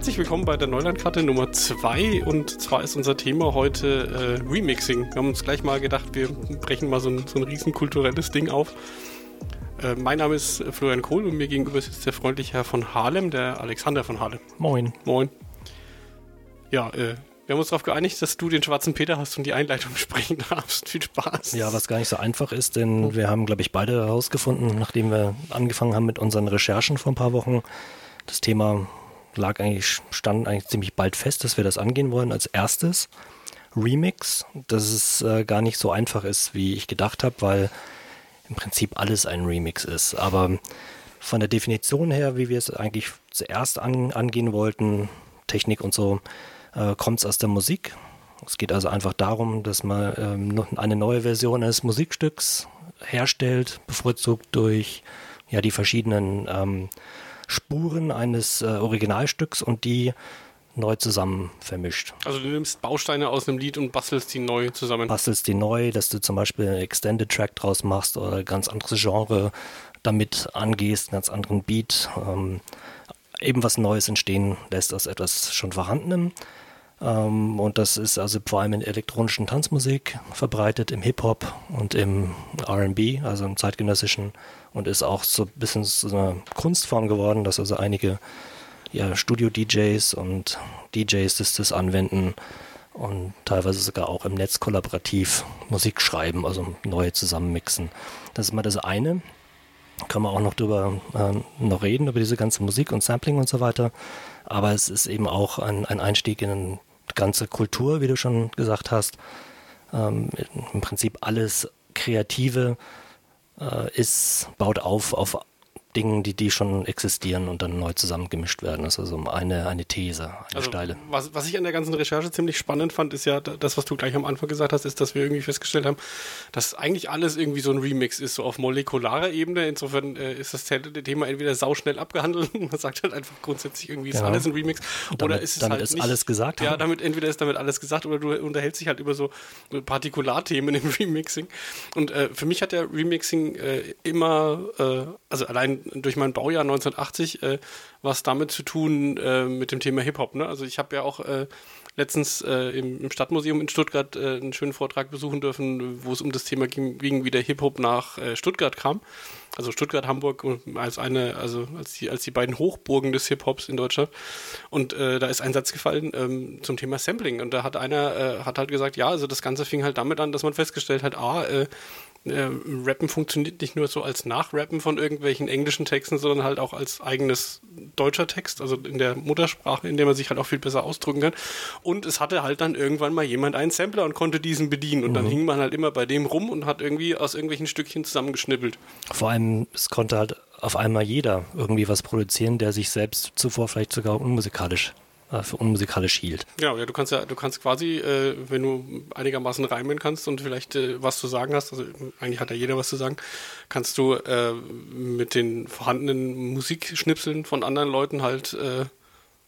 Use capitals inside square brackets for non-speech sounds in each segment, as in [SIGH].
Herzlich willkommen bei der Neulandkarte Nummer 2 und zwar ist unser Thema heute äh, Remixing. Wir haben uns gleich mal gedacht, wir brechen mal so ein, so ein riesen kulturelles Ding auf. Äh, mein Name ist Florian Kohl und mir gegenüber sitzt der freundliche Herr von Harlem, der Alexander von Harlem. Moin. Moin. Ja, äh, wir haben uns darauf geeinigt, dass du den schwarzen Peter hast und die Einleitung [LAUGHS] sprechen darfst. Viel Spaß. Ja, was gar nicht so einfach ist, denn wir haben, glaube ich, beide herausgefunden, nachdem wir angefangen haben mit unseren Recherchen vor ein paar Wochen, das Thema lag eigentlich, stand eigentlich ziemlich bald fest, dass wir das angehen wollen als erstes. Remix, dass es äh, gar nicht so einfach ist, wie ich gedacht habe, weil im Prinzip alles ein Remix ist. Aber von der Definition her, wie wir es eigentlich zuerst an, angehen wollten, Technik und so, äh, kommt es aus der Musik. Es geht also einfach darum, dass man ähm, eine neue Version eines Musikstücks herstellt, bevorzugt durch ja, die verschiedenen ähm, Spuren eines äh, Originalstücks und die neu zusammen vermischt. Also du nimmst Bausteine aus einem Lied und bastelst die neu zusammen. Bastelst die neu, dass du zum Beispiel einen Extended Track draus machst oder ganz anderes Genre damit angehst, einen ganz anderen Beat, ähm, eben was Neues entstehen lässt aus etwas schon Vorhandenem. Ähm, und das ist also vor allem in elektronischen Tanzmusik verbreitet, im Hip-Hop und im RB, also im zeitgenössischen, und ist auch so ein bisschen so eine Kunstform geworden, dass also einige ja, Studio-DJs und DJs das, das anwenden und teilweise sogar auch im Netz kollaborativ Musik schreiben, also neue zusammenmixen. Das ist mal das eine. Können wir auch noch drüber äh, noch reden, über diese ganze Musik und Sampling und so weiter. Aber es ist eben auch ein, ein Einstieg in eine ganze Kultur, wie du schon gesagt hast. Ähm, Im Prinzip alles Kreative äh, ist, baut auf auf Dingen, die, die schon existieren und dann neu zusammengemischt werden. Das ist also eine, eine These, eine also, steile. Was, was ich an der ganzen Recherche ziemlich spannend fand, ist ja das, was du gleich am Anfang gesagt hast, ist, dass wir irgendwie festgestellt haben, dass eigentlich alles irgendwie so ein Remix ist, so auf molekularer Ebene. Insofern äh, ist das Thema entweder sauschnell abgehandelt, [LAUGHS] man sagt halt einfach grundsätzlich irgendwie ist Genau. alles ein Remix, Damit- oder ist es damit halt ist nicht, alles gesagt, Ja, damit entweder ist damit alles gesagt oder du unterhältst dich halt über so Partikularthemen [LAUGHS] im Remixing. Und äh, für mich hat der Remixing äh, immer, äh, also allein durch mein Baujahr 1980, äh, was damit zu tun äh, mit dem Thema Hip-Hop. Ne? Also ich habe ja auch äh, letztens äh, im, im Stadtmuseum in Stuttgart äh, einen schönen Vortrag besuchen dürfen, wo es um das Thema ging, wie der Hip-Hop nach äh, Stuttgart kam. Also Stuttgart, Hamburg als eine, also als die, als die beiden Hochburgen des Hip-Hops in Deutschland. Und äh, da ist ein Satz gefallen ähm, zum Thema Sampling. Und da hat einer, äh, hat halt gesagt, ja, also das Ganze fing halt damit an, dass man festgestellt hat, ah, äh, äh, Rappen funktioniert nicht nur so als Nachrappen von irgendwelchen englischen Texten, sondern halt auch als eigenes deutscher Text, also in der Muttersprache, in der man sich halt auch viel besser ausdrücken kann. Und es hatte halt dann irgendwann mal jemand einen Sampler und konnte diesen bedienen. Und dann hing man halt immer bei dem rum und hat irgendwie aus irgendwelchen Stückchen zusammengeschnippelt. Vor allem, es konnte halt auf einmal jeder irgendwie was produzieren, der sich selbst zuvor vielleicht sogar unmusikalisch, äh, für unmusikalisch hielt. Ja, ja, du kannst ja, du kannst quasi, äh, wenn du einigermaßen reimen kannst und vielleicht äh, was zu sagen hast, also eigentlich hat ja jeder was zu sagen, kannst du äh, mit den vorhandenen Musikschnipseln von anderen Leuten halt äh,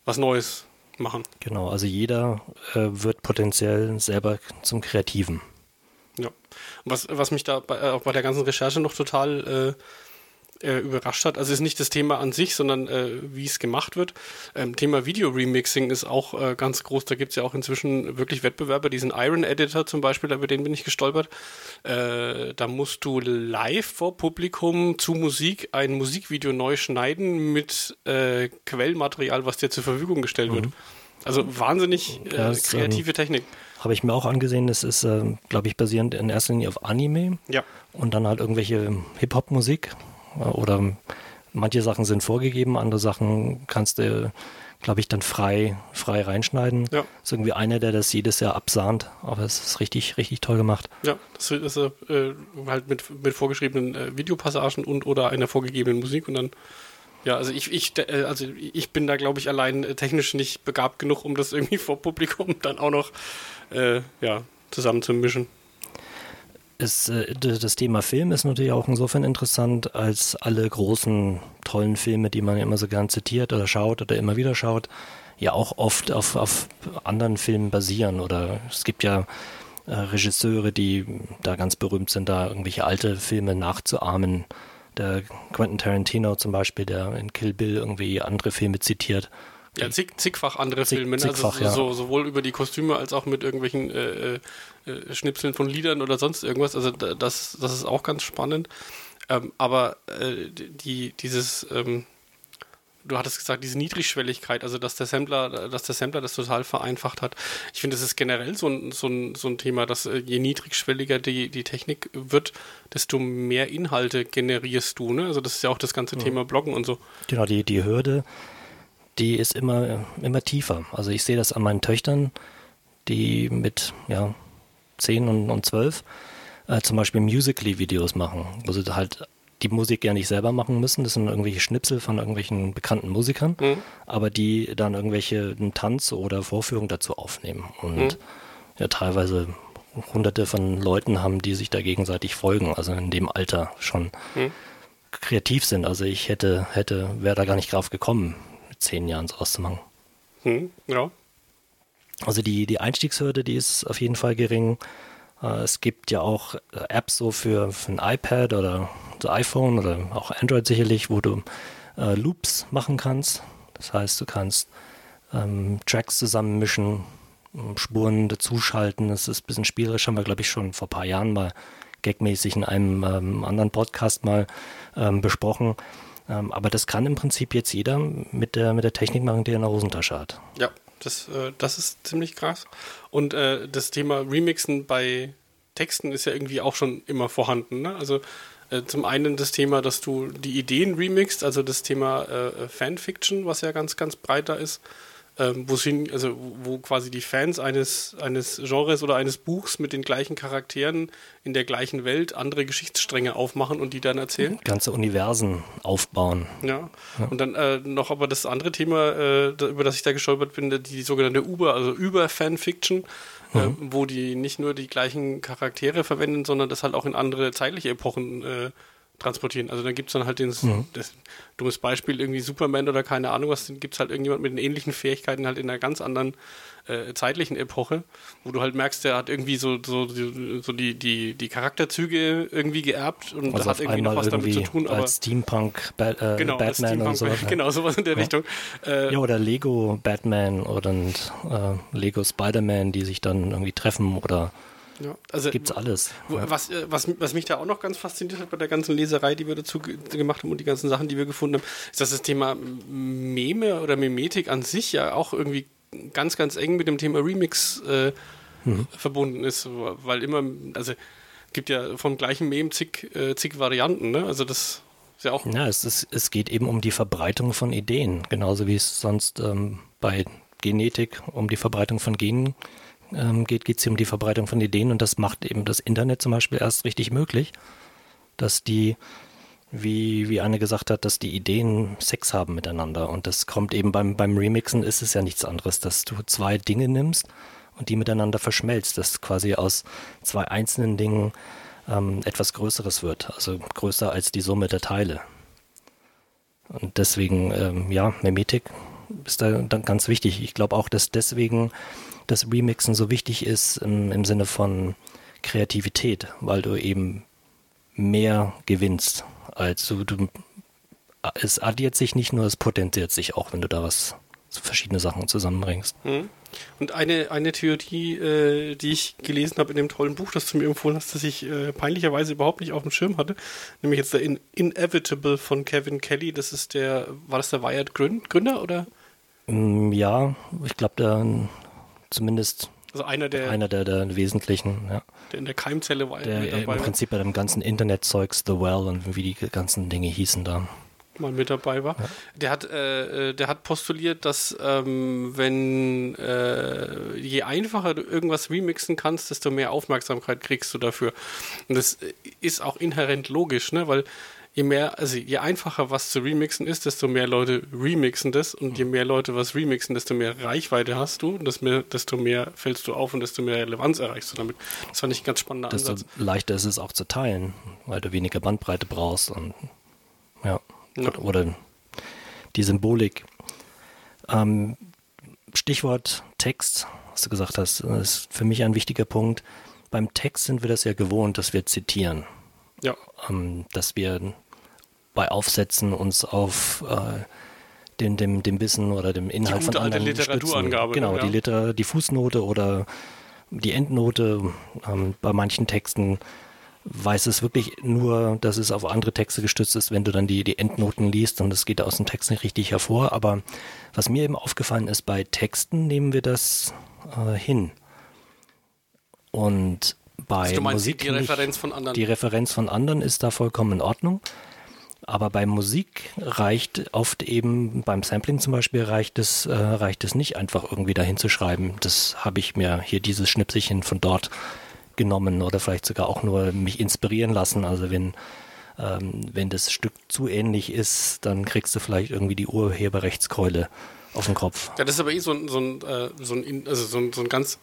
was Neues machen. Genau, also jeder äh, wird potenziell selber zum Kreativen. Was, was mich da bei, äh, auch bei der ganzen Recherche noch total äh, äh, überrascht hat, also ist nicht das Thema an sich, sondern äh, wie es gemacht wird. Ähm, Thema Video-Remixing ist auch äh, ganz groß. Da gibt es ja auch inzwischen wirklich Wettbewerber, diesen Iron Editor zum Beispiel, über den bin ich gestolpert. Äh, da musst du live vor Publikum zu Musik ein Musikvideo neu schneiden mit Quellmaterial, was dir zur Verfügung gestellt wird. Also wahnsinnig Ja, kreative Technik. Habe ich mir auch angesehen, das ist, äh, glaube ich, basierend in erster Linie auf Anime Ja. und dann halt irgendwelche Hip-Hop-Musik äh, oder manche Sachen sind vorgegeben, andere Sachen kannst du, glaube ich, dann frei, frei reinschneiden. Ja. Ist irgendwie einer, der das jedes Jahr absahnt, aber es ist richtig, richtig toll gemacht. Ja, das ist äh, halt mit, mit vorgeschriebenen äh, Videopassagen und oder einer vorgegebenen Musik und dann ja, also ich, ich, äh, also ich bin da, glaube ich, allein äh, technisch nicht begabt genug, um das irgendwie [LAUGHS] vor Publikum dann auch noch äh, ja, zusammenzumischen. Es, äh, das Thema Film ist natürlich auch insofern interessant, als alle großen, tollen Filme, die man immer so gern zitiert oder schaut oder immer wieder schaut, ja auch oft auf, auf anderen Filmen basieren. Oder es gibt ja Regisseure, die da ganz berühmt sind, da irgendwelche alte Filme nachzuahmen. Der Quentin Tarantino zum Beispiel, der in Kill Bill irgendwie andere Filme zitiert, Ja, zig, zigfach andere zig, Filme, ne? also zigfach, also so, ja. sowohl über die Kostüme als auch mit irgendwelchen äh, äh, Schnipseln von Liedern oder sonst irgendwas. Also das, das ist auch ganz spannend. Ähm, aber äh, die, dieses, ähm, du hattest gesagt, diese Niedrigschwelligkeit, also dass der Sampler, dass der Sampler das total vereinfacht hat. Ich finde, das ist generell so ein, so ein, so ein Thema, dass äh, je niedrigschwelliger die, die Technik wird, desto mehr Inhalte generierst du. Ne? Also das ist ja auch das ganze ja. Thema Bloggen und so. Genau, die, die Hürde, die ist immer, immer tiefer. Also ich sehe das an meinen Töchtern, die mit ja, 10 und, und 12 äh, zum Beispiel Musically-Videos machen, wo sie halt die Musik ja nicht selber machen müssen. Das sind irgendwelche Schnipsel von irgendwelchen bekannten Musikern, mhm. aber die dann irgendwelche Tanz oder Vorführungen dazu aufnehmen. Und mhm. ja, teilweise hunderte von Leuten haben, die sich da gegenseitig folgen, also in dem Alter schon mhm. kreativ sind. Also ich hätte, hätte, wäre da gar nicht drauf gekommen, mit zehn Jahren sowas zu machen. Mhm. Ja. Also die, die Einstiegshürde, die ist auf jeden Fall gering. Äh, es gibt ja auch Apps so für, für ein iPad oder iPhone oder auch Android sicherlich, wo du äh, Loops machen kannst. Das heißt, du kannst ähm, Tracks zusammenmischen, ähm, Spuren dazuschalten. Das ist ein bisschen spielerisch, haben wir, glaube ich, schon vor ein paar Jahren mal gagmäßig in einem ähm, anderen Podcast mal ähm, besprochen. Ähm, aber das kann im Prinzip jetzt jeder mit der, mit der Technik machen, die er in der Hosentasche hat. Ja, das, äh, das ist ziemlich krass. Und äh, das Thema Remixen bei Texten ist ja irgendwie auch schon immer vorhanden. Ne? Also äh, zum einen das Thema, dass du die Ideen remixst, also das Thema äh, Fanfiction, was ja ganz, ganz breiter ist ähm, wo, also wo quasi die Fans eines, eines Genres oder eines Buchs mit den gleichen Charakteren in der gleichen Welt andere Geschichtsstränge aufmachen und die dann erzählen. Ganze Universen aufbauen. Ja. ja. Und dann äh, noch aber das andere Thema, äh, über das ich da gestolpert bin, die sogenannte Uber, also Über-Fanfiction. Äh, mhm. wo die nicht nur die gleichen Charaktere verwenden, sondern das halt auch in andere zeitliche Epochen äh, transportieren. Also dann gibt es dann halt den, mhm. das dummes Beispiel, irgendwie Superman oder keine Ahnung was, gibt es halt irgendjemand mit den ähnlichen Fähigkeiten halt in einer ganz anderen äh, zeitlichen Epoche, wo du halt merkst, der hat irgendwie so, so, so die, die, die Charakterzüge irgendwie geerbt und also hat irgendwie noch was damit zu tun. Aber als Steampunk ba äh, genau, Batman Steampunk, und so. Genau, sowas in der ja. Richtung. Äh, ja, oder Lego Batman oder äh, Lego Spider-Man, die sich dann irgendwie treffen oder ja, also gibt's alles. Was, äh, was, was mich da auch noch ganz fasziniert hat bei der ganzen Leserei, die wir dazu gemacht haben und die ganzen Sachen, die wir gefunden haben, ist, dass das Thema Meme oder Memetik an sich ja auch irgendwie ganz, ganz eng mit dem Thema Remix äh, mhm. verbunden ist, weil immer, also gibt ja vom gleichen Meme zig, äh, zig Varianten, ne? Also das ist ja auch. Ja, es, ist, es geht eben um die Verbreitung von Ideen, genauso wie es sonst ähm, bei Genetik um die Verbreitung von Genen geht ähm, geht, geht es um die Verbreitung von Ideen und das macht eben das Internet zum Beispiel erst richtig möglich, dass die, wie, wie Anne gesagt hat, dass die Ideen Sex haben miteinander und das kommt eben beim, beim Remixen ist es ja nichts anderes, dass du zwei Dinge nimmst und die miteinander verschmelzt, dass quasi aus zwei einzelnen Dingen ähm, etwas Größeres wird, also größer als die Summe der Teile. Und deswegen, ähm, ja, Memetik ist da dann ganz wichtig. Ich glaube auch, dass deswegen das Remixen so wichtig ist im, im Sinne von Kreativität, weil du eben mehr gewinnst. Also du, es addiert sich nicht nur, es potenziert sich auch, wenn du da was verschiedene Sachen zusammenbringst. Hm. Und eine, eine Theorie, äh, die ich gelesen habe in dem tollen Buch, das du mir empfohlen hast, das ich äh, peinlicherweise überhaupt nicht auf dem Schirm hatte, nämlich jetzt der In Inevitable von Kevin Kelly. Das ist der, war das der Wired Gründer oder? Mm, ja, ich glaube, der zumindest also einer der, einer der, der wesentlichen, ja. Der in der Keimzelle war. Der mit dabei im Prinzip bei dem ganzen Internetzeugs The Well und wie die ganzen Dinge hießen da. Mal mit dabei war. Ja. Der hat, äh, äh, der hat postuliert, dass ähm, wenn äh, je einfacher du irgendwas remixen kannst, desto mehr Aufmerksamkeit kriegst du dafür. Und das ist auch inhärent logisch, ne? Weil je mehr, also je einfacher was zu remixen ist, desto mehr Leute remixen das und je mehr Leute was remixen, desto mehr Reichweite hast du, desto mehr fällst du auf und desto mehr Relevanz erreichst du damit. Das fand ich ein ganz spannender desto Ansatz. leichter ist es auch zu teilen, weil du weniger Bandbreite brauchst und ja, ja. oder die Symbolik. Ähm, Stichwort Text, was du gesagt hast, ist für mich ein wichtiger Punkt. Beim Text sind wir das ja gewohnt, dass wir zitieren. Ja. Ähm, dass wir bei Aufsätzen uns auf äh, dem, dem, dem Wissen oder dem Inhalt die gute von anderen alte Literaturangabe. Genau, ja. die, Liter, die Fußnote oder die Endnote. Ähm, bei manchen Texten weiß es wirklich nur, dass es auf andere Texte gestützt ist, wenn du dann die, die Endnoten liest und das geht aus dem Text nicht richtig hervor. Aber was mir eben aufgefallen ist, bei Texten nehmen wir das äh, hin. Und bei Also du meinst Musik die. Referenz von anderen. Die Referenz von anderen ist da vollkommen in Ordnung. Aber bei Musik reicht oft eben, beim Sampling zum Beispiel, reicht es, äh, reicht es nicht einfach irgendwie dahin zu schreiben. Das habe ich mir hier dieses Schnipselchen von dort genommen oder vielleicht sogar auch nur mich inspirieren lassen. Also wenn, ähm, wenn das Stück zu ähnlich ist, dann kriegst du vielleicht irgendwie die Urheberrechtskeule auf den Kopf. Ja, das ist aber eh so ein, so ein, äh, so ein, also so ein, so ein ganz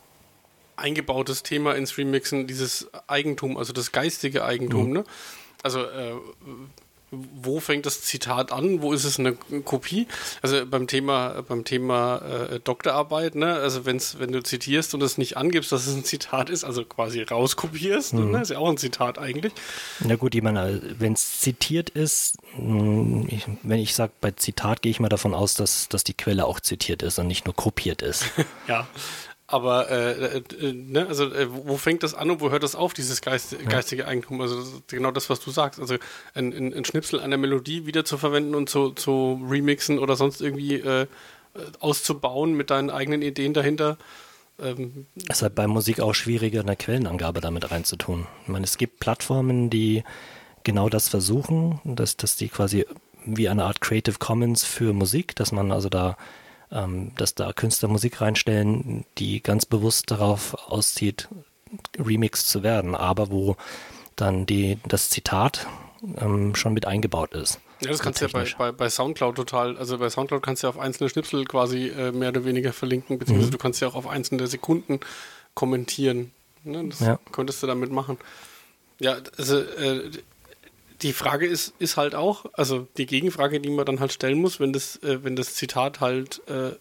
eingebautes Thema ins Remixen, dieses Eigentum, also das geistige Eigentum. Mhm. Ne? Also äh, wo fängt das Zitat an? Wo ist es eine Kopie? Also beim Thema, beim Thema äh, Doktorarbeit, ne? Also wenn's, wenn du zitierst und es nicht angibst, dass es ein Zitat ist, also quasi rauskopierst, Mhm. ne? ist ja auch ein Zitat eigentlich. Na gut, ich meine, wenn es zitiert ist, ich, wenn ich sage, bei Zitat gehe ich mal davon aus, dass, dass die Quelle auch zitiert ist und nicht nur kopiert ist. [LAUGHS] Ja. Aber äh, äh, ne, also äh, wo fängt das an und wo hört das auf, dieses Geist, geistige Eigentum? Also das genau das, was du sagst. Also ein, ein, ein Schnipsel einer Melodie wieder zu verwenden und zu, zu remixen oder sonst irgendwie äh, auszubauen mit deinen eigenen Ideen dahinter. Ähm, Es ist halt bei Musik auch schwieriger, eine Quellenangabe damit reinzutun. Ich meine, es gibt Plattformen, die genau das versuchen, dass, dass die quasi wie eine Art Creative Commons für Musik, dass man also da, ähm, dass da Künstler Musik reinstellen, die ganz bewusst darauf auszieht, remixed zu werden, aber wo dann die, das Zitat ähm, schon mit eingebaut ist. ja, das kannst du ja bei, bei, bei Soundcloud total, also bei Soundcloud kannst du ja auf einzelne Schnipsel quasi äh, mehr oder weniger verlinken, beziehungsweise du kannst ja auch auf einzelne Sekunden kommentieren. Ne? Das Ja. könntest du damit machen. Ja, also äh, die Frage ist, ist halt auch, also die Gegenfrage, die man dann halt stellen muss, wenn das, äh, wenn das Zitat halt, äh,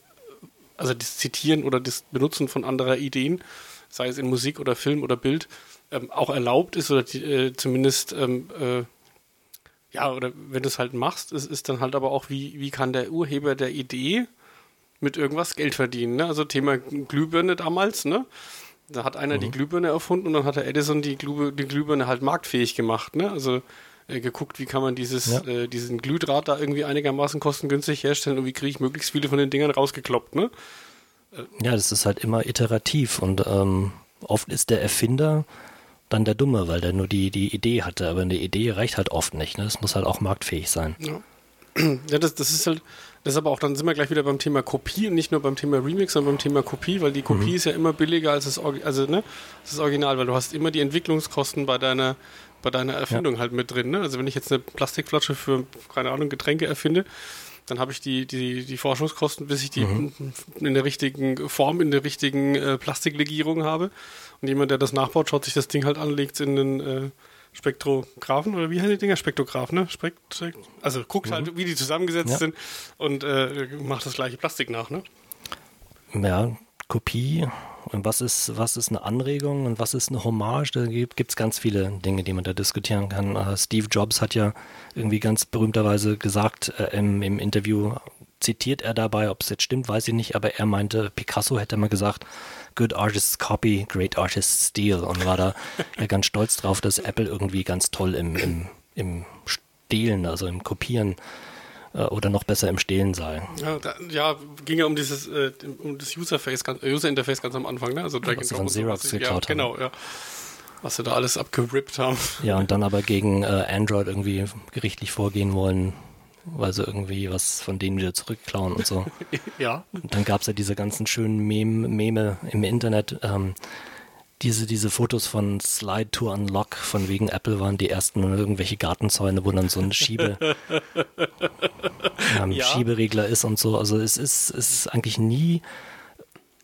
also das Zitieren oder das Benutzen von anderer Ideen, sei es in Musik oder Film oder Bild, ähm, auch erlaubt ist oder die, äh, zumindest ähm, äh, ja, oder wenn du es halt machst, ist, ist dann halt aber auch, wie, wie kann der Urheber der Idee mit irgendwas Geld verdienen. Ne? Also Thema Glühbirne damals, ne? Da hat einer die Glühbirne erfunden und dann hat der Edison die, Glühbirne, die Glühbirne halt marktfähig gemacht, ne? Also äh, geguckt, wie kann man dieses, Ja. äh, diesen Glühdraht da irgendwie einigermaßen kostengünstig herstellen und wie kriege ich möglichst viele von den Dingern rausgekloppt, ne? Ja, das ist halt immer iterativ und ähm, oft ist der Erfinder dann der Dumme, weil der nur die, die Idee hatte, aber eine Idee reicht halt oft nicht. Ne? Es muss halt auch marktfähig sein. Ja. [CLEARS THROAT] Ja, das, das ist halt, das ist aber auch, dann sind wir gleich wieder beim Thema Kopie und nicht nur beim Thema Remix, sondern beim Thema Kopie, weil die Kopie ist ja immer billiger als das, also, ne, das Original, weil du hast immer die Entwicklungskosten bei deiner, bei deiner Erfindung halt mit drin. Ne? Also wenn ich jetzt eine Plastikflasche für, keine Ahnung, Getränke erfinde, dann habe ich die, die, die Forschungskosten, bis ich die in der richtigen Form, in der richtigen äh, Plastiklegierung habe. Und jemand, der das nachbaut, schaut sich das Ding halt an, legt es in den äh, Spektrographen oder wie heißen die Dinger? Spektrograph, ne? Spekt also guckt halt, wie die zusammengesetzt Ja. sind und äh, macht das gleiche Plastik nach, ne? Ja, Kopie und was ist, was ist eine Anregung und was ist eine Hommage? Da gibt es ganz viele Dinge, die man da diskutieren kann. Äh, Steve Jobs hat ja irgendwie ganz berühmterweise gesagt äh, im, im Interview, zitiert er dabei, ob es jetzt stimmt, weiß ich nicht, aber er meinte, Picasso hätte mal gesagt, good artists copy, great artists steal und war da ja ganz stolz drauf, dass Apple irgendwie ganz toll im, im, im Stehlen, also im Kopieren oder noch besser im Stehlen sei. Ja, da, ja ging ja um dieses äh, um das Userface, ganz- äh, User Interface ganz am Anfang, ne? Also Drag Was sie von Xerox was geklaut ja, haben. Genau, ja. Was sie da alles abgerippt haben. Ja, und dann [LAUGHS] aber gegen äh, Android irgendwie gerichtlich vorgehen wollen, weil sie irgendwie was von denen wieder zurückklauen und so. [LAUGHS] ja. Und dann gab es ja diese ganzen schönen Meme, Meme im Internet, ähm, diese, diese Fotos von Slide to Unlock, von wegen Apple waren die ersten irgendwelche Gartenzäune, wo dann so ein Schiebe, [LAUGHS] ähm, Ja. Schieberegler ist und so. Also es ist, es ist eigentlich nie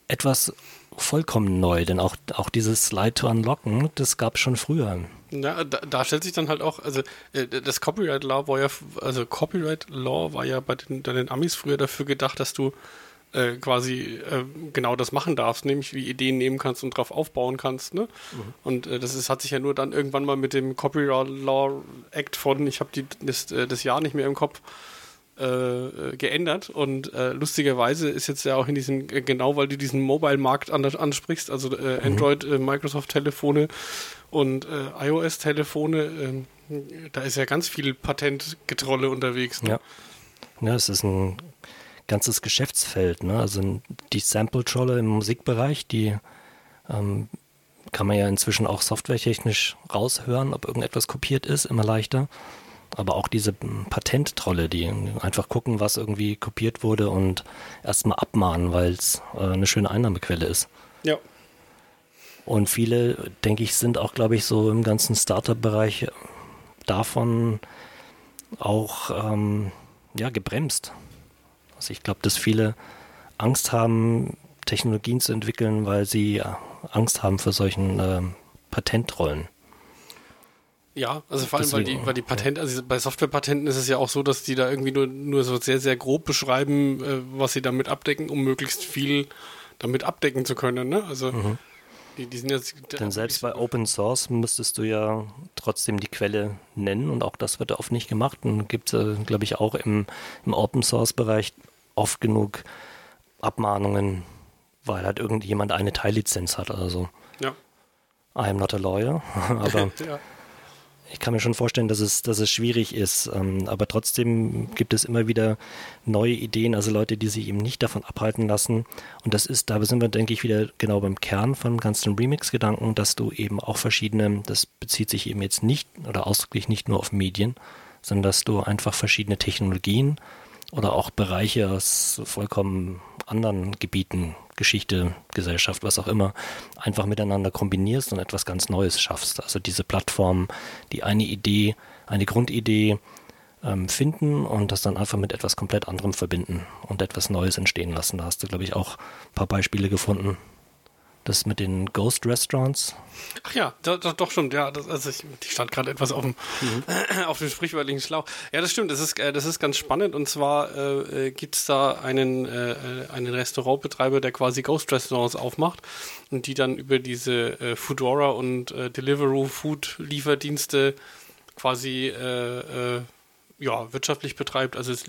etwas vollkommen neu, denn auch, auch dieses Slide to Unlocken, das gab es schon früher. Ja, da, da stellt sich dann halt auch, also äh, das Copyright Law war ja, also Copyright Law war ja bei den, bei den Amis früher dafür gedacht, dass du äh, quasi äh, genau das machen darfst, nämlich wie Ideen nehmen kannst und drauf aufbauen kannst. Ne? Und äh, das ist, hat sich ja nur dann irgendwann mal mit dem Copyright Law Act von, ich habe das, äh, das Jahr nicht mehr im Kopf, äh, geändert und lustigerweise ist jetzt ja auch in diesem, genau weil du diesen Mobile-Markt an, ansprichst, also mhm. Android, Microsoft-Telefone und iOS-Telefone, ähm, da ist ja ganz viel Patentgetrolle unterwegs. Ne? Ja. ja, es ist ein ganzes Geschäftsfeld. Ne? Also die Sample-Trolle im Musikbereich, die ähm, kann man ja inzwischen auch softwaretechnisch raushören, ob irgendetwas kopiert ist, immer leichter aber auch diese Patenttrolle, die einfach gucken, was irgendwie kopiert wurde und erstmal abmahnen, weil es äh, eine schöne Einnahmequelle ist. Ja. Und viele, denke ich, sind auch, glaube ich, so im ganzen Startup-Bereich davon auch ähm, ja, gebremst. Also ich glaube, dass viele Angst haben, Technologien zu entwickeln, weil sie Angst haben vor solchen äh, Patentrollen. Ja, also vor allem, weil die, weil die Patente, also bei Softwarepatenten ist es ja auch so, dass die da irgendwie nur, nur so sehr, sehr grob beschreiben, äh, was sie damit abdecken, um möglichst viel damit abdecken zu können. Ne? Also mhm. die, die sind jetzt. Denn selbst bei Open Source müsstest du ja trotzdem die Quelle nennen und auch das wird oft nicht gemacht. Und gibt es, äh, glaube ich, auch im, im Open Source Bereich oft genug Abmahnungen, weil halt irgendjemand eine Teillizenz hat oder so. Ja. I am not a lawyer, [LAUGHS] aber. [LAUGHS] ja ich kann mir schon vorstellen, dass es, dass es schwierig ist. Ähm, aber trotzdem gibt es immer wieder neue Ideen, also Leute, die sich eben nicht davon abhalten lassen. Und das ist, da sind wir, denke ich, wieder genau beim Kern von ganzen Remix-Gedanken, dass du eben auch verschiedene, das bezieht sich eben jetzt nicht oder ausdrücklich nicht nur auf Medien, sondern dass du einfach verschiedene Technologien oder auch Bereiche aus vollkommen anderen Gebieten Geschichte, Gesellschaft, was auch immer, einfach miteinander kombinierst und etwas ganz Neues schaffst. Also diese Plattform, die eine Idee, eine Grundidee ähm, finden und das dann einfach mit etwas komplett anderem verbinden und etwas Neues entstehen lassen. Da hast du, glaube ich, auch ein paar Beispiele gefunden. Das mit den Ghost Restaurants. Ach ja, doch, doch stimmt, ja. Das, also ich, ich stand gerade etwas auf dem, mhm. [CLEARS THROAT] auf dem sprichwörtlichen Schlauch. Ja, das stimmt, das ist, äh, das ist ganz spannend. Und zwar äh, gibt es da einen, äh, einen Restaurantbetreiber, der quasi Ghost Restaurants aufmacht und die dann über diese äh, Foodora und äh, Deliveroo Food Lieferdienste quasi äh, äh, ja, wirtschaftlich betreibt. Also es,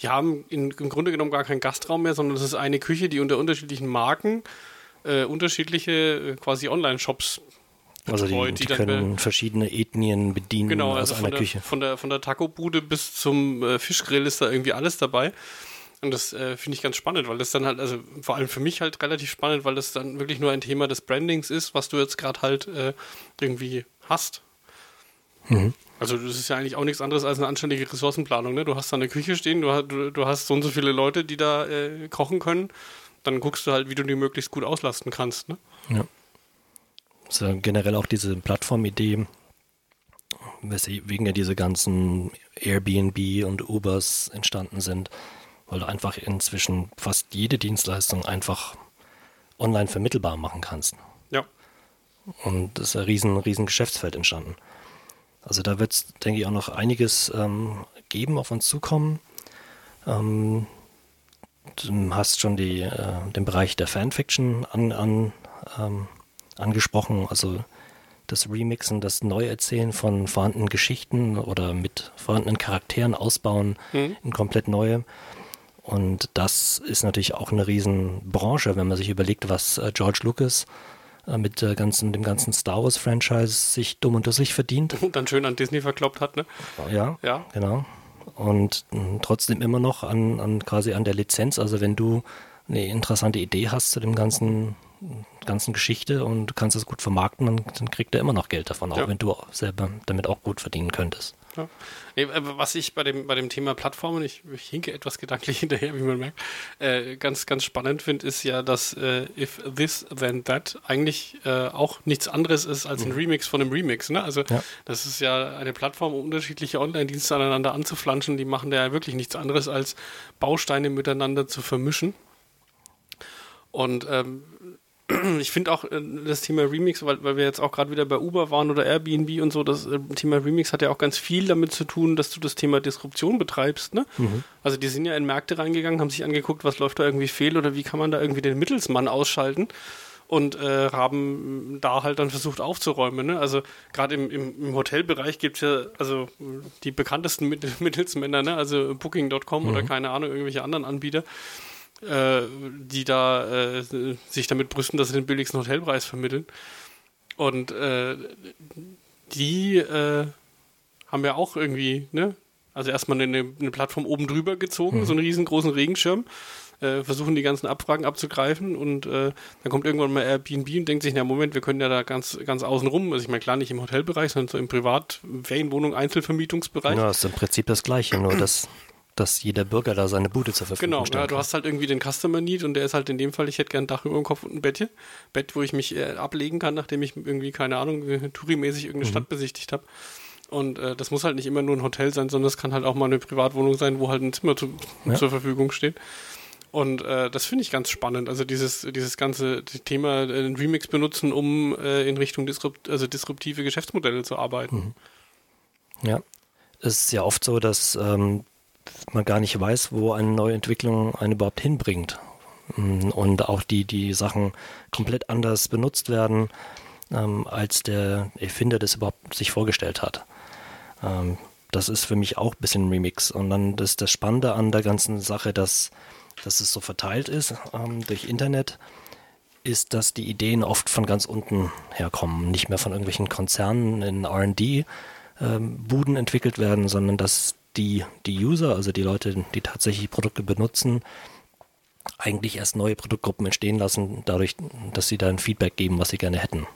die haben in, im Grunde genommen gar keinen Gastraum mehr, sondern es ist eine Küche, die unter unterschiedlichen Marken äh, unterschiedliche äh, quasi Online-Shops also die, die, die können verschiedene Ethnien bedienen genau, aus also einer der, Küche. Von der, von der Taco-Bude bis zum äh, Fischgrill ist da irgendwie alles dabei. Und das äh, finde ich ganz spannend, weil das dann halt, also vor allem für mich halt relativ spannend, weil das dann wirklich nur ein Thema des Brandings ist, was du jetzt gerade halt äh, irgendwie hast. Mhm. Also das ist ja eigentlich auch nichts anderes als eine anständige Ressourcenplanung. Ne? Du hast da eine Küche stehen, du, du, du hast so und so viele Leute, die da äh, kochen können dann guckst du halt, wie du die möglichst gut auslasten kannst. Ne? Ja. Also generell auch diese Plattformidee, weswegen ja diese ganzen Airbnb und Ubers entstanden sind, weil du einfach inzwischen fast jede Dienstleistung einfach online vermittelbar machen kannst. Ja. Und das ist ein riesen, riesen Geschäftsfeld entstanden. Also da wird es, denke ich, auch noch einiges ähm, geben, auf uns zukommen. Ähm, Du hast schon die, äh, den Bereich der Fanfiction an, an, ähm, angesprochen, also das Remixen, das Neuerzählen von vorhandenen Geschichten oder mit vorhandenen Charakteren ausbauen mhm. in komplett neue. Und das ist natürlich auch eine Riesenbranche, wenn man sich überlegt, was äh, George Lucas äh, mit der ganzen, dem ganzen Star Wars Franchise sich dumm unter sich verdient. Und [LAUGHS] dann schön an Disney verkloppt hat, ne? Ja, ja. genau und hm, trotzdem immer noch an, an quasi an der Lizenz. Also wenn du eine interessante Idee hast zu dem ganzen ganzen Geschichte und kannst es gut vermarkten, dann, dann kriegt er immer noch Geld davon, auch ja. wenn du selber damit auch gut verdienen könntest. Ja. Was ich bei dem, bei dem Thema Plattformen, ich, ich hinke etwas gedanklich [LAUGHS] hinterher, wie man merkt, äh, ganz, ganz spannend finde, ist ja, dass äh, If This Then That eigentlich äh, auch nichts anderes ist als ein mhm. Remix von einem Remix. Ne? Also ja. das ist ja eine Plattform, um unterschiedliche Online-Dienste aneinander anzuflanschen. Die machen da ja wirklich nichts anderes als Bausteine miteinander zu vermischen. Und ähm, ich finde auch äh, das Thema Remix, weil, weil wir jetzt auch gerade wieder bei Uber waren oder Airbnb und so, das äh, Thema Remix hat ja auch ganz viel damit zu tun, dass du das Thema Disruption betreibst. Ne? Mhm. Also die sind ja in Märkte reingegangen, haben sich angeguckt, was läuft da irgendwie fehl oder wie kann man da irgendwie den Mittelsmann ausschalten und äh, haben da halt dann versucht aufzuräumen. Ne? Also gerade im, im, im, Hotelbereich gibt es ja also die bekanntesten [LAUGHS] Mittelsmänner, ne? also Booking.com mhm. oder keine Ahnung, irgendwelche anderen Anbieter, äh, die da äh, sich damit brüsten, dass sie den billigsten Hotelpreis vermitteln. Und äh, die äh, haben ja auch irgendwie, ne? Also erstmal eine, eine Plattform oben drüber gezogen, mhm. so einen riesengroßen Regenschirm, äh, versuchen die ganzen Abfragen abzugreifen und dann kommt irgendwann mal Airbnb und denkt sich, na Moment, wir können ja da ganz, ganz außen rum, also ich meine klar nicht im Hotelbereich, sondern so im Privat-, Ferienwohnung-, Einzelvermietungsbereich. Ja, ist im Prinzip das Gleiche, nur dass dass jeder Bürger da seine Bude zur Verfügung genau. Genau, ja, du hast halt irgendwie den Customer Need und der ist halt in dem Fall, ich hätte gern ein Dach über dem Kopf und ein Bettchen. Bett, wo ich mich äh, ablegen kann, nachdem ich irgendwie, keine Ahnung, tourimäßig irgendeine mhm. Stadt besichtigt habe. Und äh, das muss halt nicht immer nur ein Hotel sein, sondern es kann halt auch mal eine Privatwohnung sein, wo halt ein Zimmer zu, ja. zur Verfügung steht. Und äh, das finde ich ganz spannend. Also dieses, dieses ganze Thema äh, einen Remix benutzen, um äh, in Richtung disrupt, also disruptive Geschäftsmodelle zu arbeiten. Mhm. Ja. Es ist ja oft so, dass ähm, man gar nicht weiß, wo eine neue Entwicklung einen überhaupt hinbringt. Mm, und auch die, die Sachen komplett anders benutzt werden, ähm, als der Erfinder das überhaupt sich vorgestellt hat. Ähm, das ist für mich auch ein bisschen Remix. Und dann ist das Spannende an der ganzen Sache, dass, dass es so verteilt ist ähm, durch Internet, ist, dass die Ideen oft von ganz unten herkommen, nicht mehr von irgendwelchen Konzernen in RD. Ähm, Buden entwickelt werden, sondern dass die, die User, also die Leute, die tatsächlich Produkte benutzen, eigentlich erst neue Produktgruppen entstehen lassen, dadurch, dass sie da ein Feedback geben, was sie gerne hätten.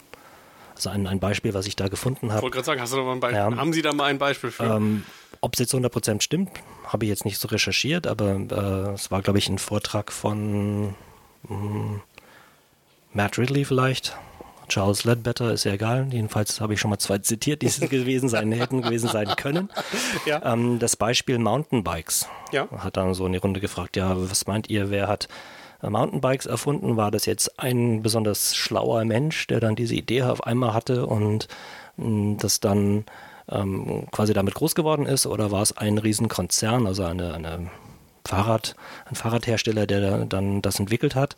Also ein, ein Beispiel, was ich da gefunden habe. Ich wollte gerade sagen, hast du da mal ein Beispiel? Ja, Haben Sie da mal ein Beispiel für? Ähm, Ob es jetzt 100% stimmt, habe ich jetzt nicht so recherchiert, aber äh, es war, glaube ich, ein Vortrag von mh, hm, Matt Ridley vielleicht. Charles Ledbetter ist ja egal. Jedenfalls habe ich schon mal zwei zitiert, die [LAUGHS] es gewesen sein hätten, gewesen sein können. Ja. Ähm, das Beispiel Mountainbikes. Ja. Hat dann so in die Runde gefragt, ja, was meint ihr, wer hat Mountainbikes erfunden? War das jetzt ein besonders schlauer Mensch, der dann diese Idee auf einmal hatte und mh, das dann ähm, quasi damit groß geworden ist? Oder war es ein Riesenkonzern, also eine, eine Fahrrad, ein Fahrradhersteller, der dann das entwickelt hat?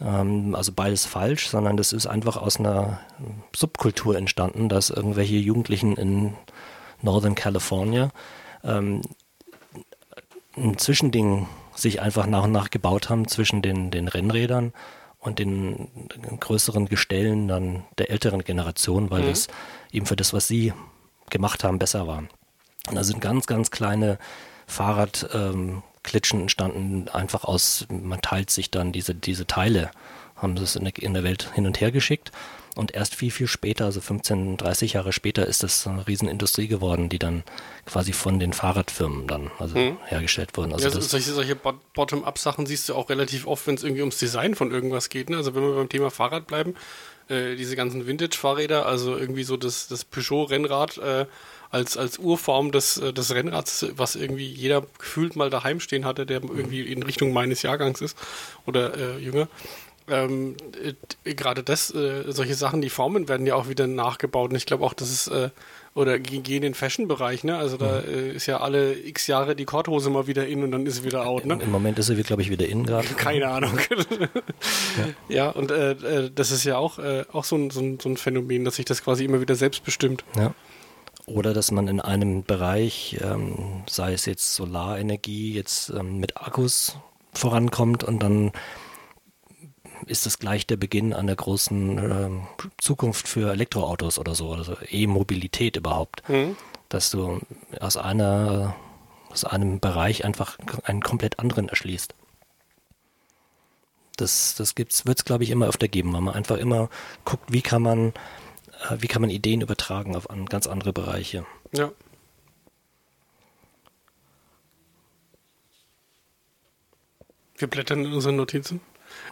Ähm, also beides falsch, sondern das ist einfach aus einer Subkultur entstanden, dass irgendwelche Jugendlichen in Northern California ähm, ein Zwischending sich einfach nach und nach gebaut haben zwischen den, den Rennrädern und den größeren Gestellen dann der älteren Generation, weil mhm. das eben für das, was sie gemacht haben, besser war. Und da sind ganz, ganz kleine Fahrrad, ähm, Klitschen entstanden, einfach aus, man teilt sich dann diese, diese Teile, haben das in der, in der Welt hin und her geschickt. Und erst viel, viel später, also 15, 30 Jahre später, ist das eine Riesenindustrie geworden, die dann quasi von den Fahrradfirmen dann also hm. hergestellt wurden. Also ja, solche, solche Bottom-up-Sachen siehst du auch relativ oft, wenn es irgendwie ums Design von irgendwas geht. Ne? Also wenn wir beim Thema Fahrrad bleiben, äh, diese ganzen Vintage-Fahrräder, also irgendwie so das, das Peugeot-Rennrad, äh, als, als Urform des, äh, des Rennrads, was irgendwie jeder gefühlt mal daheim stehen hatte, der irgendwie in Richtung meines Jahrgangs ist oder äh, jünger. Ähm, äh, gerade das, äh, solche Sachen, die Formen werden ja auch wieder nachgebaut und ich glaube auch, dass es äh, oder gehen in den Fashion-Bereich, ne? Also da mhm. äh, ist ja alle x Jahre die Korthose mal wieder in und dann ist sie wieder out, ne? Im Moment ist sie, glaube ich, wieder in gerade. [LAUGHS] Keine Ahnung. [LAUGHS] ja. ja. und äh, das ist ja auch, auch so ein, so, ein, so ein Phänomen, dass sich das quasi immer wieder selbst bestimmt. Ja. Oder dass man in einem Bereich, ähm, sei es jetzt Solarenergie, jetzt ähm, mit Akkus vorankommt und dann ist das gleich der Beginn einer großen ähm, Zukunft für Elektroautos oder so, also E-Mobilität überhaupt. Mhm. Dass du aus einer aus einem Bereich einfach einen komplett anderen erschließt. Das, das wird es, glaube ich, immer öfter geben, weil man einfach immer guckt, wie kann man wie kann man Ideen übertragen auf an ganz andere Bereiche. Ja. Wir blättern in unseren Notizen.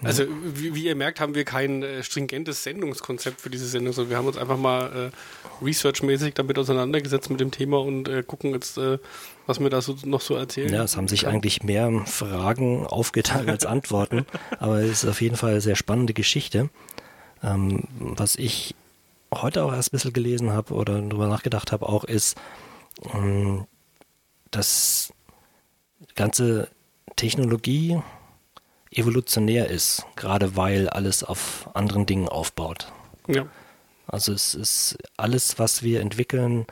Also wie, wie, ihr merkt, haben wir kein äh, stringentes Sendungskonzept für diese Sendung, sondern wir haben uns einfach mal äh, researchmäßig damit auseinandergesetzt mit dem Thema und äh, gucken jetzt, äh, was wir da so, noch so erzählen. Ja, es haben sich eigentlich mehr Fragen aufgetan als Antworten, [LAUGHS] aber es ist auf jeden Fall eine sehr spannende Geschichte. Ähm, was ich heute auch erst ein bisschen gelesen habe oder darüber nachgedacht habe, auch ist, ähm, dass ganze Technologie evolutionär ist, gerade weil alles auf anderen Dingen aufbaut. Ja. Also es ist alles, was wir entwickeln,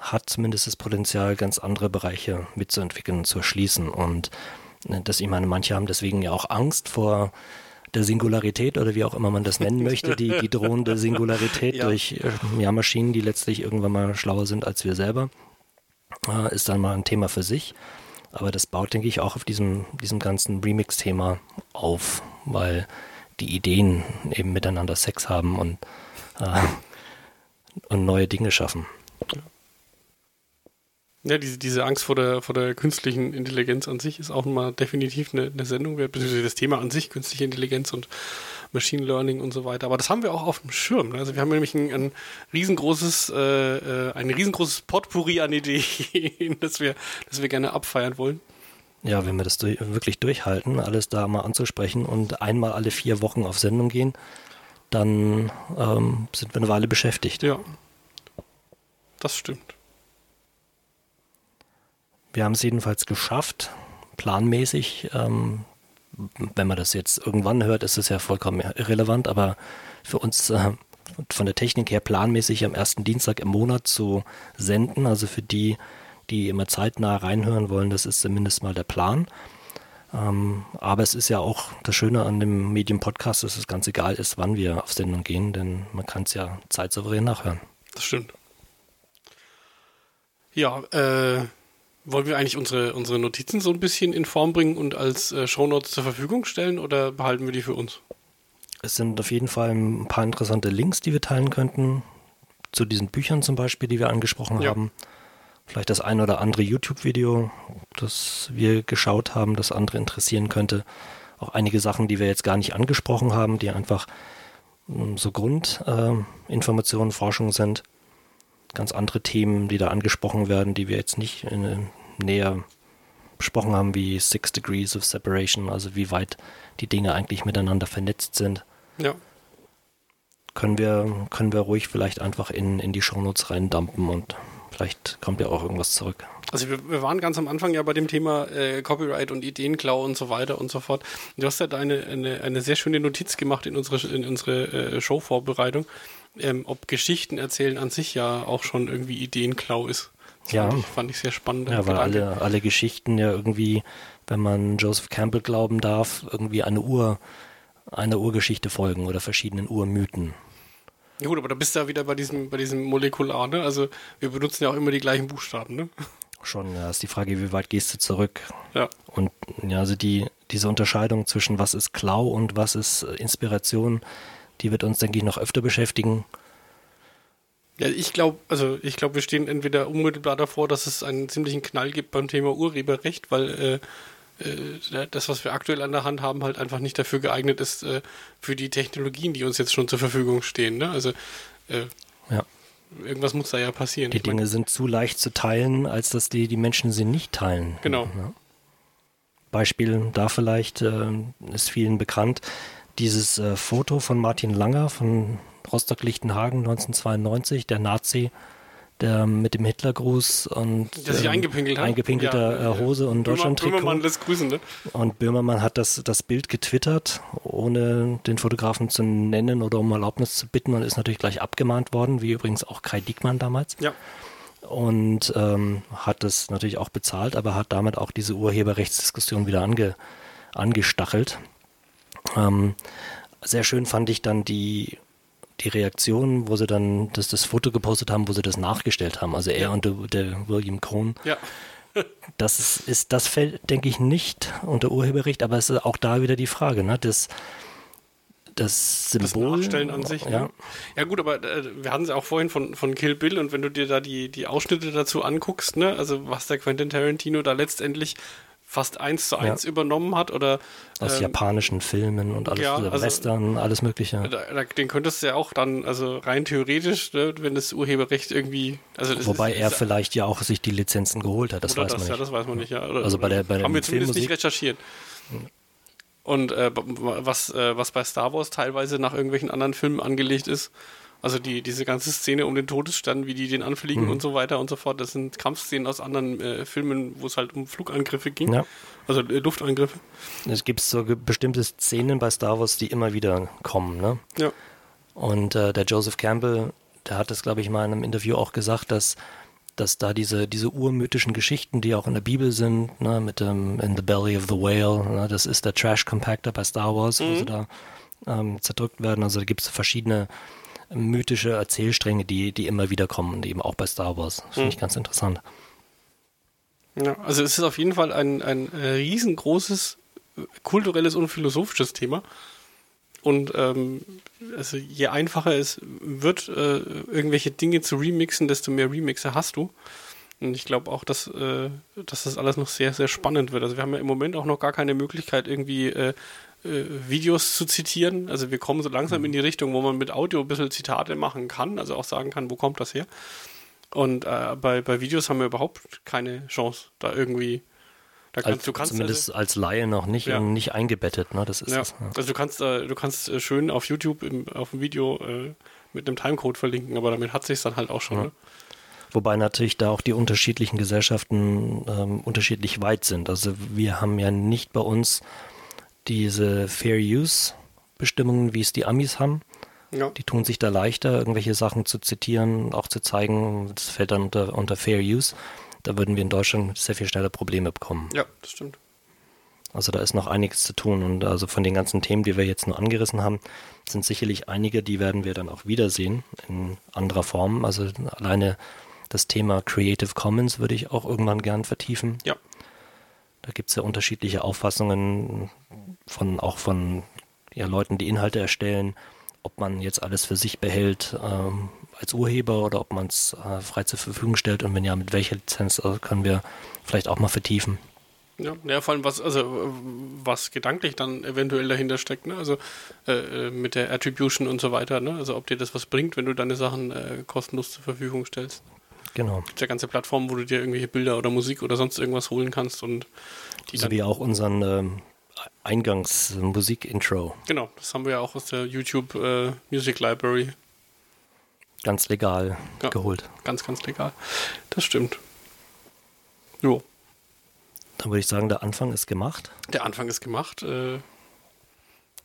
hat zumindest das Potenzial, ganz andere Bereiche mitzuentwickeln und zu erschließen. Und äh, dass ich meine, manche haben deswegen ja auch Angst vor der Singularität oder wie auch immer man das nennen möchte, die, die drohende Singularität [LAUGHS] ja. durch äh, ja, Maschinen, die letztlich irgendwann mal schlauer sind als wir selber, äh, ist dann mal ein Thema für sich. Aber das baut, denke ich, auch auf diesem, diesem ganzen Remix-Thema auf, weil die Ideen eben miteinander Sex haben und, äh, und neue Dinge schaffen. Ja, diese, diese Angst vor der, vor der künstlichen Intelligenz an sich ist auch mal definitiv eine, eine Sendung wert, beziehungsweise das Thema an sich, künstliche Intelligenz und Machine Learning und so weiter. Aber das haben wir auch auf dem Schirm. Ne? Also wir haben nämlich ein, ein riesengroßes, äh, äh ein riesengroßes Potpourri an Ideen, [LAUGHS] das wir, das wir gerne abfeiern wollen. Ja, wenn wir das durch, wirklich durchhalten, alles da mal anzusprechen und einmal alle vier Wochen auf Sendung gehen, dann ähm, sind wir eine Weile beschäftigt. Ja, das stimmt. Wir haben es jedenfalls geschafft, planmäßig. Ähm, wenn man das jetzt irgendwann hört, ist es ja vollkommen irrelevant, aber für uns äh, von der Technik her planmäßig am ersten Dienstag im Monat zu senden. Also für die, die immer zeitnah reinhören wollen, das ist zumindest mal der Plan. Ähm, aber es ist ja auch das Schöne an dem Medium-Podcast, dass es ganz egal ist, wann wir auf Sendung gehen, denn man kann es ja zeitsouverän nachhören. Das stimmt. Ja, äh, wollen wir eigentlich unsere, unsere Notizen so ein bisschen in Form bringen und als äh, Shownotes zur Verfügung stellen oder behalten wir die für uns? Es sind auf jeden Fall ein paar interessante Links, die wir teilen könnten. Zu diesen Büchern zum Beispiel, die wir angesprochen ja. haben. Vielleicht das ein oder andere YouTube-Video, das wir geschaut haben, das andere interessieren könnte. Auch einige Sachen, die wir jetzt gar nicht angesprochen haben, die einfach ähm, so Grundinformationen, äh, Forschung sind ganz andere Themen, die da angesprochen werden, die wir jetzt nicht in, näher besprochen haben, wie Six Degrees of Separation, also wie weit die Dinge eigentlich miteinander vernetzt sind. Ja. Können wir, können wir ruhig vielleicht einfach in, in die Shownotes reindumpen und vielleicht kommt ja auch irgendwas zurück. Also wir, wir waren ganz am Anfang ja bei dem Thema äh, Copyright und Ideenklau und so weiter und so fort. Du hast ja da eine, eine, eine sehr schöne Notiz gemacht in unsere, in unsere äh, Showvorbereitung, ähm, ob Geschichten erzählen an sich ja auch schon irgendwie Ideenklau ist. Das ja. Fand ich, fand ich sehr spannend. Ja, weil alle, alle Geschichten ja irgendwie, wenn man Joseph Campbell glauben darf, irgendwie eine Ur, einer Urgeschichte folgen oder verschiedenen Urmythen. Ja gut, aber da bist du ja wieder bei diesem, bei diesem Molekular, ne? Also wir benutzen ja auch immer die gleichen Buchstaben, ne? Schon, ja, ist die Frage, wie weit gehst du zurück? Ja. Und ja, also die, diese Unterscheidung zwischen was ist Klau und was ist Inspiration, die wird uns, denke ich, noch öfter beschäftigen. Ja, ich glaube, also ich glaube, wir stehen entweder unmittelbar davor, dass es einen ziemlichen Knall gibt beim Thema Urheberrecht, weil äh, äh, das, was wir aktuell an der Hand haben, halt einfach nicht dafür geeignet ist äh, für die Technologien, die uns jetzt schon zur Verfügung stehen. Ne? Also äh, ja. irgendwas muss da ja passieren. Die ich Dinge mein, sind zu leicht zu teilen, als dass die, die Menschen sie nicht teilen. Genau. Ja. Beispiel da vielleicht äh, ist vielen bekannt dieses äh, Foto von Martin Langer von Rostock-Lichtenhagen 1992, der Nazi, der mit dem Hitlergruß und der sich ähm, eingepinkelt hat. eingepinkelter ja, äh, Hose und Deutschland-Trikot. Böhmermann lässt grüßen, ne? Und Böhmermann hat das, das Bild getwittert, ohne den Fotografen zu nennen oder um Erlaubnis zu bitten und ist natürlich gleich abgemahnt worden, wie übrigens auch Kai Diekmann damals. Ja. Und ähm, hat das natürlich auch bezahlt, aber hat damit auch diese Urheberrechtsdiskussion wieder ange, angestachelt. Ähm, sehr schön fand ich dann die, die Reaktion, wo sie dann das, das Foto gepostet haben, wo sie das nachgestellt haben. Also er ja. und der, der, William Cohn. Ja. [LAUGHS] das ist, ist, das fällt, denke ich, nicht unter Urheberrecht, aber es ist auch da wieder die Frage, ne? Das, das Symbol. Das Nachstellen an sich. Ne? Ja, ja gut, aber äh, wir hatten es auch vorhin von, von Kill Bill und wenn du dir da die, die Ausschnitte dazu anguckst, ne, also was der Quentin Tarantino da letztendlich fast eins zu eins ja. übernommen hat oder aus ähm, japanischen Filmen und alles, ja, also, Western, alles Mögliche. Da, den könntest du ja auch dann, also rein theoretisch, ne, wenn das Urheberrecht irgendwie, also wobei ist, er ist, vielleicht ja auch sich die Lizenzen geholt hat, das weiß das, man nicht. Ja, das weiß man nicht. Ja. Oder, also bei der, bei haben wir zumindest nicht recherchiert. Und äh, was, äh, was bei Star Wars teilweise nach irgendwelchen anderen Filmen angelegt ist, Also die, diese ganze Szene um den Todesstern, wie die den anfliegen Mhm. und so weiter und so fort, das sind Kampfszenen aus anderen äh, Filmen, wo es halt um Flugangriffe ging. Ja. Also äh, Luftangriffe. Es gibt so bestimmte Szenen bei Star Wars, die immer wieder kommen. Ne? Ja. Und äh, der Joseph Campbell, der hat es, glaube ich, mal in einem Interview auch gesagt, dass, dass da diese, diese urmythischen Geschichten, die auch in der Bibel sind, ne, mit dem In the Belly of the Whale, ne, das ist der Trash Compactor bei Star Wars, wo sie da ähm, zerdrückt werden. Also da gibt es verschiedene mythische Erzählstränge, die, die immer wieder kommen, die eben auch bei Star Wars. Das finde ich ganz interessant. Ja, also es ist auf jeden Fall ein, ein riesengroßes kulturelles und philosophisches Thema. Und ähm, also je einfacher es wird, äh, irgendwelche Dinge zu remixen, desto mehr Remixer hast du. Und ich glaube auch, dass, äh, dass das alles noch sehr, sehr spannend wird. Also wir haben ja im Moment auch noch gar keine Möglichkeit, irgendwie äh, Videos zu zitieren. Also wir kommen so langsam in die Richtung, wo man mit Audio ein bisschen Zitate machen kann, also auch sagen kann, wo kommt das her. Und äh, bei, bei Videos haben wir überhaupt keine Chance, da irgendwie. Da kannst, Als, du kannst zumindest als Laie noch nicht, Ja. nicht eingebettet. Ne? Das ist ja, es. Ja. also du kannst, äh, du kannst äh, schön auf YouTube im, auf dem Video äh, mit einem Timecode verlinken, aber damit hat sich dann halt auch schon. Ja. Ne? Wobei natürlich da auch die unterschiedlichen Gesellschaften ähm, unterschiedlich weit sind. Also wir haben ja nicht bei uns diese Fair Use Bestimmungen, wie es die Amis haben. Ja. Die tun sich da leichter, irgendwelche Sachen zu zitieren, auch zu zeigen. Das fällt dann unter, unter Fair Use. Da würden wir in Deutschland sehr viel schneller Probleme bekommen. ja, das stimmt. Also da ist noch einiges zu tun. Und also von den ganzen Themen, die wir jetzt nur angerissen haben, sind sicherlich einige, die werden wir dann auch wiedersehen in anderer Form. Also alleine das Thema Creative Commons würde ich auch irgendwann gern vertiefen. Ja. Da gibt es ja unterschiedliche Auffassungen von auch von ja, Leuten, die Inhalte erstellen, ob man jetzt alles für sich behält ähm, als Urheber oder ob man es äh, frei zur Verfügung stellt und wenn ja, mit welcher Lizenz äh, können wir vielleicht auch mal vertiefen. Ja, ja, vor allem was, also was gedanklich dann eventuell dahinter steckt, ne? Also äh, äh, mit der Attribution und so weiter, ne? Also ob dir das was bringt, wenn du deine Sachen äh, kostenlos zur Verfügung stellst. Genau. Gibt ja ganze Plattformen, wo du dir irgendwelche Bilder oder Musik oder sonst irgendwas holen kannst und die So dann. wie auch unseren ähm, Eingangsmusik-Intro. Genau, das haben wir ja auch aus der YouTube äh, Music Library. Ganz legal Ja. geholt. Ganz, ganz legal. Das stimmt. Jo, Dann würde ich sagen, der Anfang ist gemacht. der Anfang ist gemacht. Äh,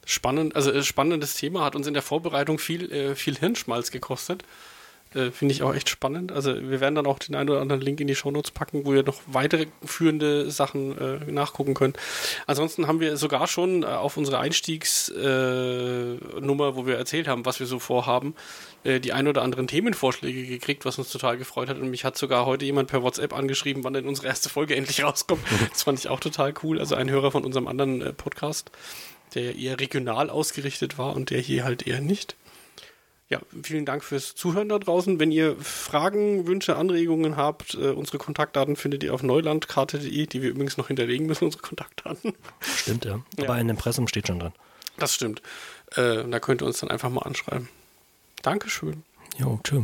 spannend, also äh, spannendes Thema, hat uns in der Vorbereitung viel, äh, viel Hirnschmalz gekostet. Äh, Finde ich auch echt spannend. Also wir werden dann auch den einen oder anderen Link in die Shownotes packen, wo ihr noch weitere führende Sachen äh, nachgucken könnt. Ansonsten haben wir sogar schon äh, auf unsere Einstiegsnummer, äh, wo wir erzählt haben, was wir so vorhaben, äh, die ein oder anderen Themenvorschläge gekriegt, was uns total gefreut hat. Und mich hat sogar heute jemand per WhatsApp angeschrieben, wann denn unsere erste Folge [LAUGHS] endlich rauskommt. [LAUGHS] Das fand ich auch total cool. Also ein Hörer von unserem anderen Podcast, der eher regional ausgerichtet war und der hier halt eher nicht. Ja, vielen Dank fürs Zuhören da draußen. Wenn ihr Fragen, Wünsche, Anregungen habt, äh, unsere Kontaktdaten findet ihr auf neulandkarte.de, die wir übrigens noch hinterlegen müssen, unsere Kontaktdaten. Stimmt, ja. Ja. Aber in dem Impressum steht schon drin. Das stimmt. Äh, da könnt ihr uns dann einfach mal anschreiben. Dankeschön. Jo, tschüss.